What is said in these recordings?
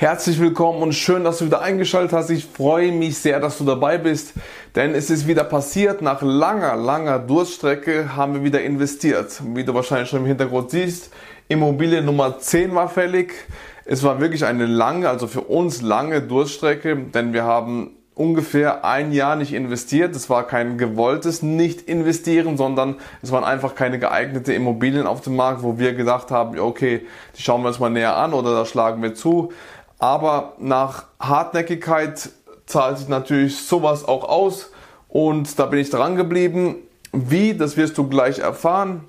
Herzlich willkommen und schön, dass du wieder eingeschaltet hast. Ich freue mich sehr, dass du dabei bist, denn es ist wieder passiert. Nach langer, langer Durststrecke haben wir wieder investiert. Wie du wahrscheinlich schon im Hintergrund siehst, Immobilie Nummer 10 war fällig. Es war wirklich eine lange, also für uns lange Durststrecke, denn wir haben ungefähr ein Jahr nicht investiert. Es war kein gewolltes Nicht-Investieren, sondern es waren einfach keine geeignete Immobilien auf dem Markt, wo wir gedacht haben, okay, die schauen wir uns mal näher an oder da schlagen wir zu. Aber nach Hartnäckigkeit zahlt sich natürlich sowas auch aus und da bin ich dran geblieben. Wie, das wirst du gleich erfahren.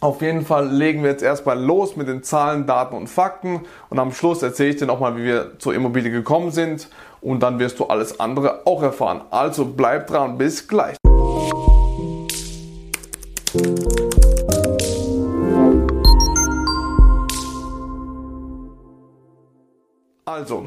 Auf jeden Fall legen wir jetzt erstmal los mit den Zahlen, Daten und Fakten und am Schluss erzähle ich dir nochmal, wie wir zur Immobilie gekommen sind und dann wirst du alles andere auch erfahren. Also bleib dran, bis gleich. Also,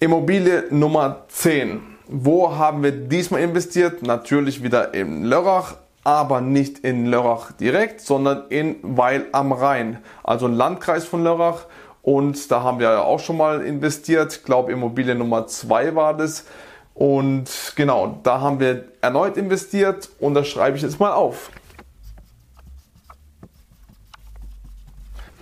Immobilie Nummer 10. Wo haben wir diesmal investiert? Natürlich wieder in Lörrach, aber nicht in Lörrach direkt, sondern in Weil am Rhein, also ein Landkreis von Lörrach. Und da haben wir ja auch schon mal investiert. Ich glaube, Immobilie Nummer 2 war das. Und genau, da haben wir erneut investiert und das schreibe ich jetzt mal auf.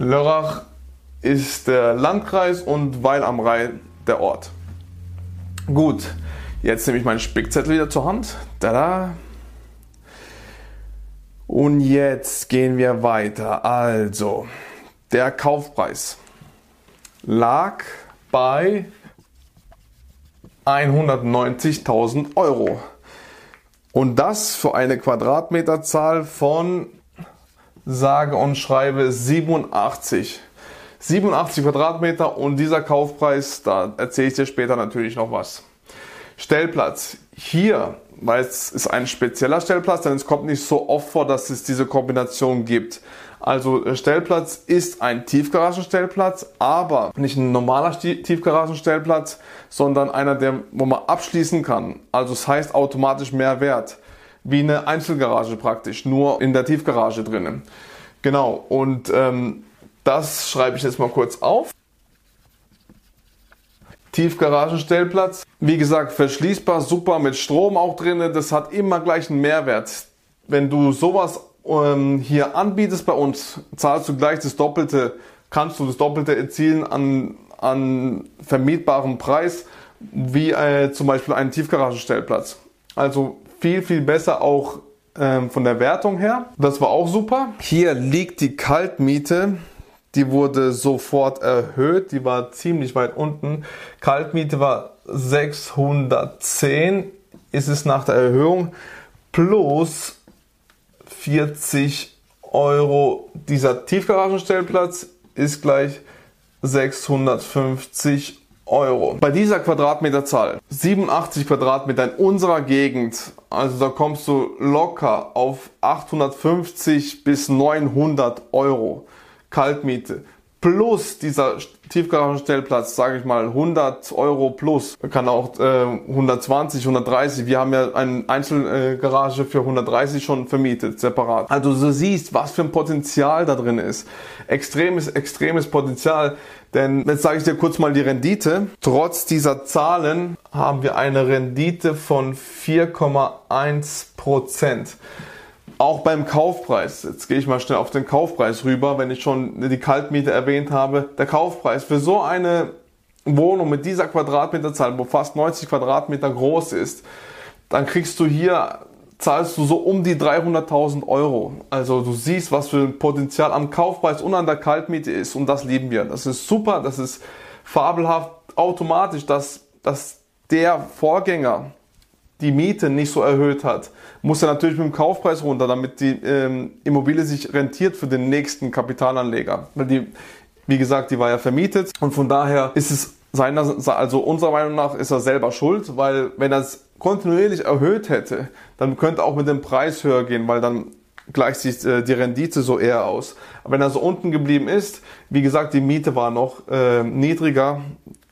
Lörrach ist der Landkreis und Weil am Rhein der Ort. Gut, jetzt nehme ich meinen Spickzettel wieder zur Hand. Tada. Und jetzt gehen wir weiter. Also, der Kaufpreis lag bei 190.000 Euro. Und das für eine Quadratmeterzahl von sage und schreibe 87. 87 Quadratmeter und dieser Kaufpreis, da erzähle ich dir später natürlich noch was. Stellplatz. Hier, weil es ist ein spezieller Stellplatz, denn es kommt nicht so oft vor, dass es diese Kombination gibt. Also Stellplatz ist ein Tiefgaragenstellplatz, aber nicht ein normaler Tiefgaragenstellplatz, sondern einer, der, wo man abschließen kann. Also es heißt automatisch mehr Wert. Wie eine Einzelgarage praktisch, nur in der Tiefgarage drinnen. Genau, und ähm, das schreibe ich jetzt mal kurz auf. Tiefgaragenstellplatz. Wie gesagt, verschließbar, super mit Strom auch drin. Das hat immer gleich einen Mehrwert. Wenn du sowas ähm, hier anbietest bei uns, zahlst du gleich das Doppelte, kannst du das Doppelte erzielen an, an vermietbarem Preis, wie äh, zum Beispiel einen Tiefgaragenstellplatz. Also viel, viel besser auch ähm, von der Wertung her. Das war auch super. Hier liegt die Kaltmiete die wurde sofort erhöht, die war ziemlich weit unten. Kaltmiete war 610, ist es nach der Erhöhung, plus 40 Euro. Dieser Tiefgaragenstellplatz ist gleich 650 Euro. Bei dieser Quadratmeterzahl, 87 Quadratmeter in unserer Gegend, also da kommst du locker auf 850 bis 900 Euro. Kaltmiete plus dieser Tiefgaragenstellplatz, sage ich mal 100 Euro plus, kann auch äh, 120, 130. Wir haben ja eine Einzelgarage für 130 schon vermietet, separat. Also du siehst, was für ein Potenzial da drin ist. Extremes, extremes Potenzial. Denn jetzt sage ich dir kurz mal die Rendite. Trotz dieser Zahlen haben wir eine Rendite von 4,1 Prozent. Auch beim Kaufpreis, jetzt gehe ich mal schnell auf den Kaufpreis rüber, wenn ich schon die Kaltmiete erwähnt habe. Der Kaufpreis für so eine Wohnung mit dieser Quadratmeterzahl, wo fast 90 Quadratmeter groß ist, dann kriegst du hier, zahlst du so um die 300.000 Euro. Also du siehst, was für ein Potenzial am Kaufpreis und an der Kaltmiete ist und das lieben wir. Das ist super, das ist fabelhaft, automatisch, dass, dass der Vorgänger die Miete nicht so erhöht hat, muss er natürlich mit dem Kaufpreis runter, damit die ähm, Immobilie sich rentiert für den nächsten Kapitalanleger. Weil die, wie gesagt, die war ja vermietet und von daher ist es seiner, also unserer Meinung nach ist er selber schuld, weil wenn er es kontinuierlich erhöht hätte, dann könnte auch mit dem Preis höher gehen, weil dann gleicht sich äh, die Rendite so eher aus. Aber wenn er so unten geblieben ist, wie gesagt, die Miete war noch äh, niedriger,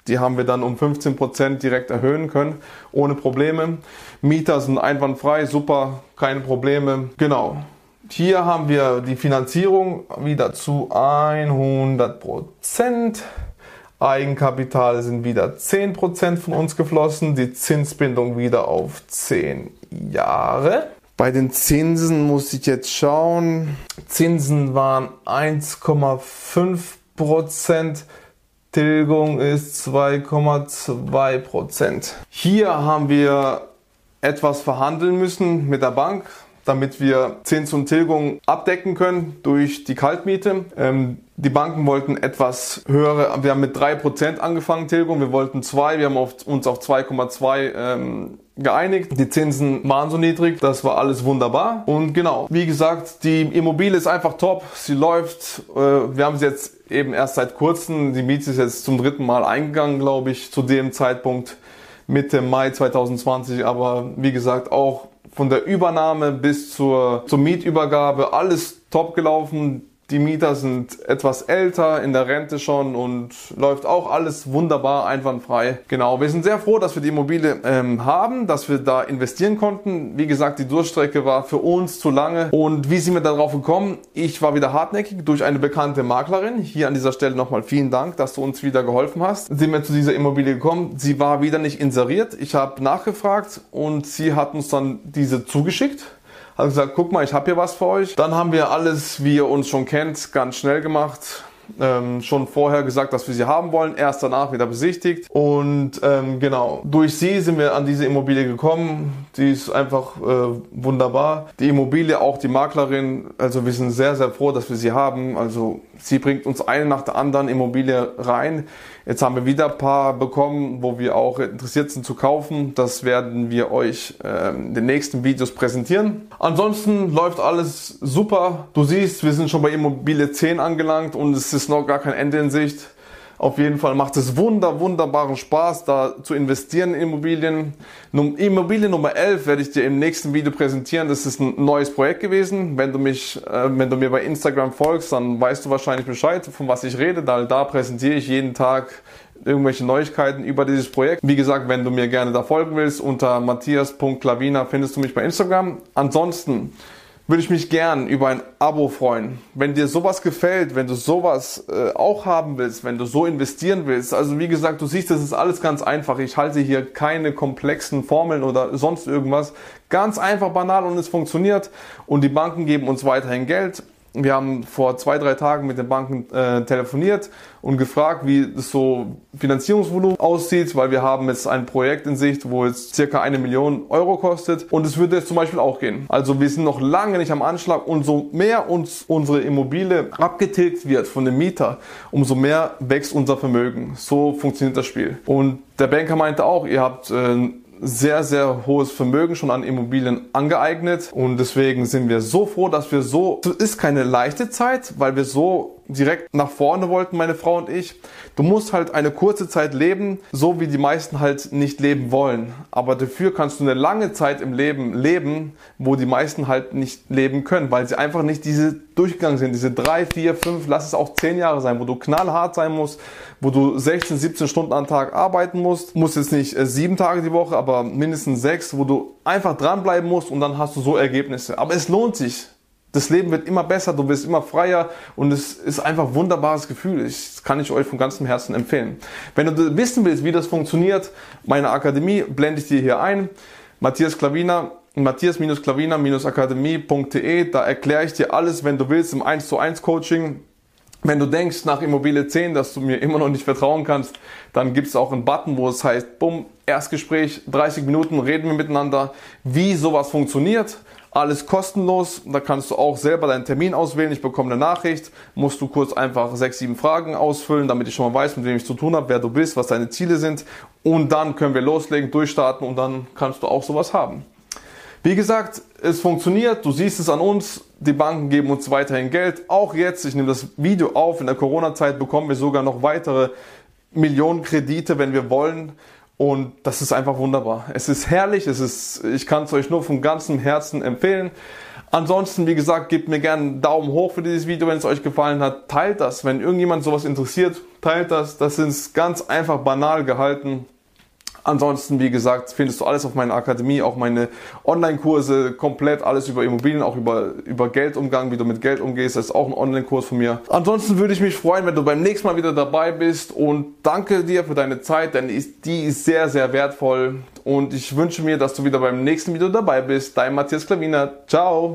die haben wir dann um 15% direkt erhöhen können, ohne Probleme. Mieter sind einwandfrei, super, keine Probleme. Genau. Hier haben wir die Finanzierung wieder zu 100%. Eigenkapital sind wieder 10% von uns geflossen, die Zinsbindung wieder auf 10 Jahre. Bei den Zinsen muss ich jetzt schauen. Zinsen waren 1,5%. Tilgung ist 2,2%. Hier haben wir etwas verhandeln müssen mit der Bank damit wir Zins und Tilgung abdecken können durch die Kaltmiete. Ähm, die Banken wollten etwas höhere, wir haben mit 3% angefangen Tilgung, wir wollten 2, wir haben auf, uns auf 2,2 ähm, geeinigt. Die Zinsen waren so niedrig, das war alles wunderbar. Und genau, wie gesagt, die Immobilie ist einfach top, sie läuft. Äh, wir haben sie jetzt eben erst seit kurzem, die Miete ist jetzt zum dritten Mal eingegangen, glaube ich, zu dem Zeitpunkt Mitte Mai 2020. Aber wie gesagt, auch von der Übernahme bis zur, zur Mietübergabe alles top gelaufen. Die Mieter sind etwas älter, in der Rente schon und läuft auch alles wunderbar, einwandfrei. Genau, wir sind sehr froh, dass wir die Immobilie ähm, haben, dass wir da investieren konnten. Wie gesagt, die Durchstrecke war für uns zu lange. Und wie sind wir darauf gekommen? Ich war wieder hartnäckig durch eine bekannte Maklerin. Hier an dieser Stelle nochmal vielen Dank, dass du uns wieder geholfen hast. Sind wir zu dieser Immobilie gekommen. Sie war wieder nicht inseriert. Ich habe nachgefragt und sie hat uns dann diese zugeschickt hat gesagt, guck mal, ich habe hier was für euch. Dann haben wir alles, wie ihr uns schon kennt, ganz schnell gemacht. Ähm, schon vorher gesagt, dass wir sie haben wollen, erst danach wieder besichtigt. Und ähm, genau, durch sie sind wir an diese Immobilie gekommen. Die ist einfach äh, wunderbar. Die Immobilie, auch die Maklerin, also wir sind sehr, sehr froh, dass wir sie haben. Also sie bringt uns eine nach der anderen Immobilie rein. Jetzt haben wir wieder ein paar bekommen, wo wir auch interessiert sind zu kaufen. Das werden wir euch äh, in den nächsten Videos präsentieren. Ansonsten läuft alles super. Du siehst, wir sind schon bei Immobilie 10 angelangt und es ist noch gar kein Ende in Sicht. Auf jeden Fall macht es wunder, wunderbaren Spaß, da zu investieren in Immobilien. Immobilie Nummer 11 werde ich dir im nächsten Video präsentieren. Das ist ein neues Projekt gewesen. Wenn du mich, äh, wenn du mir bei Instagram folgst, dann weißt du wahrscheinlich Bescheid, von was ich rede. Da, da präsentiere ich jeden Tag irgendwelche Neuigkeiten über dieses Projekt. Wie gesagt, wenn du mir gerne da folgen willst, unter matthias.klavina findest du mich bei Instagram. Ansonsten würde ich mich gern über ein Abo freuen. Wenn dir sowas gefällt, wenn du sowas äh, auch haben willst, wenn du so investieren willst. Also wie gesagt, du siehst, das ist alles ganz einfach. Ich halte hier keine komplexen Formeln oder sonst irgendwas. Ganz einfach, banal und es funktioniert. Und die Banken geben uns weiterhin Geld. Wir haben vor zwei, drei Tagen mit den Banken äh, telefoniert und gefragt, wie das so Finanzierungsvolumen aussieht, weil wir haben jetzt ein Projekt in Sicht, wo jetzt circa eine Million Euro kostet und es würde jetzt zum Beispiel auch gehen. Also wir sind noch lange nicht am Anschlag und so mehr uns unsere Immobilie abgetilgt wird von dem Mieter, umso mehr wächst unser Vermögen. So funktioniert das Spiel. Und der Banker meinte auch, ihr habt äh, sehr, sehr hohes Vermögen schon an Immobilien angeeignet. Und deswegen sind wir so froh, dass wir so, es ist keine leichte Zeit, weil wir so direkt nach vorne wollten, meine Frau und ich. Du musst halt eine kurze Zeit leben, so wie die meisten halt nicht leben wollen. Aber dafür kannst du eine lange Zeit im Leben leben, wo die meisten halt nicht leben können, weil sie einfach nicht diese durchgegangen sind. Diese drei, vier, fünf, lass es auch zehn Jahre sein, wo du knallhart sein musst, wo du 16, 17 Stunden am Tag arbeiten musst. Muss jetzt nicht äh, sieben Tage die Woche, aber mindestens sechs, wo du einfach dranbleiben musst und dann hast du so Ergebnisse. Aber es lohnt sich. Das Leben wird immer besser, du wirst immer freier und es ist einfach ein wunderbares Gefühl. Ich, das kann ich euch von ganzem Herzen empfehlen. Wenn du wissen willst, wie das funktioniert, meine Akademie blende ich dir hier ein. Matthias Klavina, matthias-klavina-akademie.de, da erkläre ich dir alles, wenn du willst, im 1 zu 1 Coaching. Wenn du denkst nach Immobilie 10, dass du mir immer noch nicht vertrauen kannst, dann gibt es auch einen Button, wo es heißt, bumm, Erstgespräch, 30 Minuten, reden wir miteinander, wie sowas funktioniert alles kostenlos. Da kannst du auch selber deinen Termin auswählen. Ich bekomme eine Nachricht. Musst du kurz einfach sechs, sieben Fragen ausfüllen, damit ich schon mal weiß, mit wem ich zu tun habe, wer du bist, was deine Ziele sind. Und dann können wir loslegen, durchstarten und dann kannst du auch sowas haben. Wie gesagt, es funktioniert. Du siehst es an uns. Die Banken geben uns weiterhin Geld. Auch jetzt, ich nehme das Video auf, in der Corona-Zeit bekommen wir sogar noch weitere Millionen Kredite, wenn wir wollen. Und das ist einfach wunderbar. Es ist herrlich, es ist, ich kann es euch nur von ganzem Herzen empfehlen. Ansonsten, wie gesagt, gebt mir gerne einen Daumen hoch für dieses Video, wenn es euch gefallen hat. Teilt das, wenn irgendjemand sowas interessiert, teilt das. Das ist ganz einfach banal gehalten. Ansonsten, wie gesagt, findest du alles auf meiner Akademie, auch meine Online-Kurse, komplett alles über Immobilien, auch über, über Geldumgang, wie du mit Geld umgehst. Das ist auch ein Online-Kurs von mir. Ansonsten würde ich mich freuen, wenn du beim nächsten Mal wieder dabei bist und danke dir für deine Zeit, denn die ist sehr, sehr wertvoll und ich wünsche mir, dass du wieder beim nächsten Video dabei bist. Dein Matthias Klaviner. Ciao!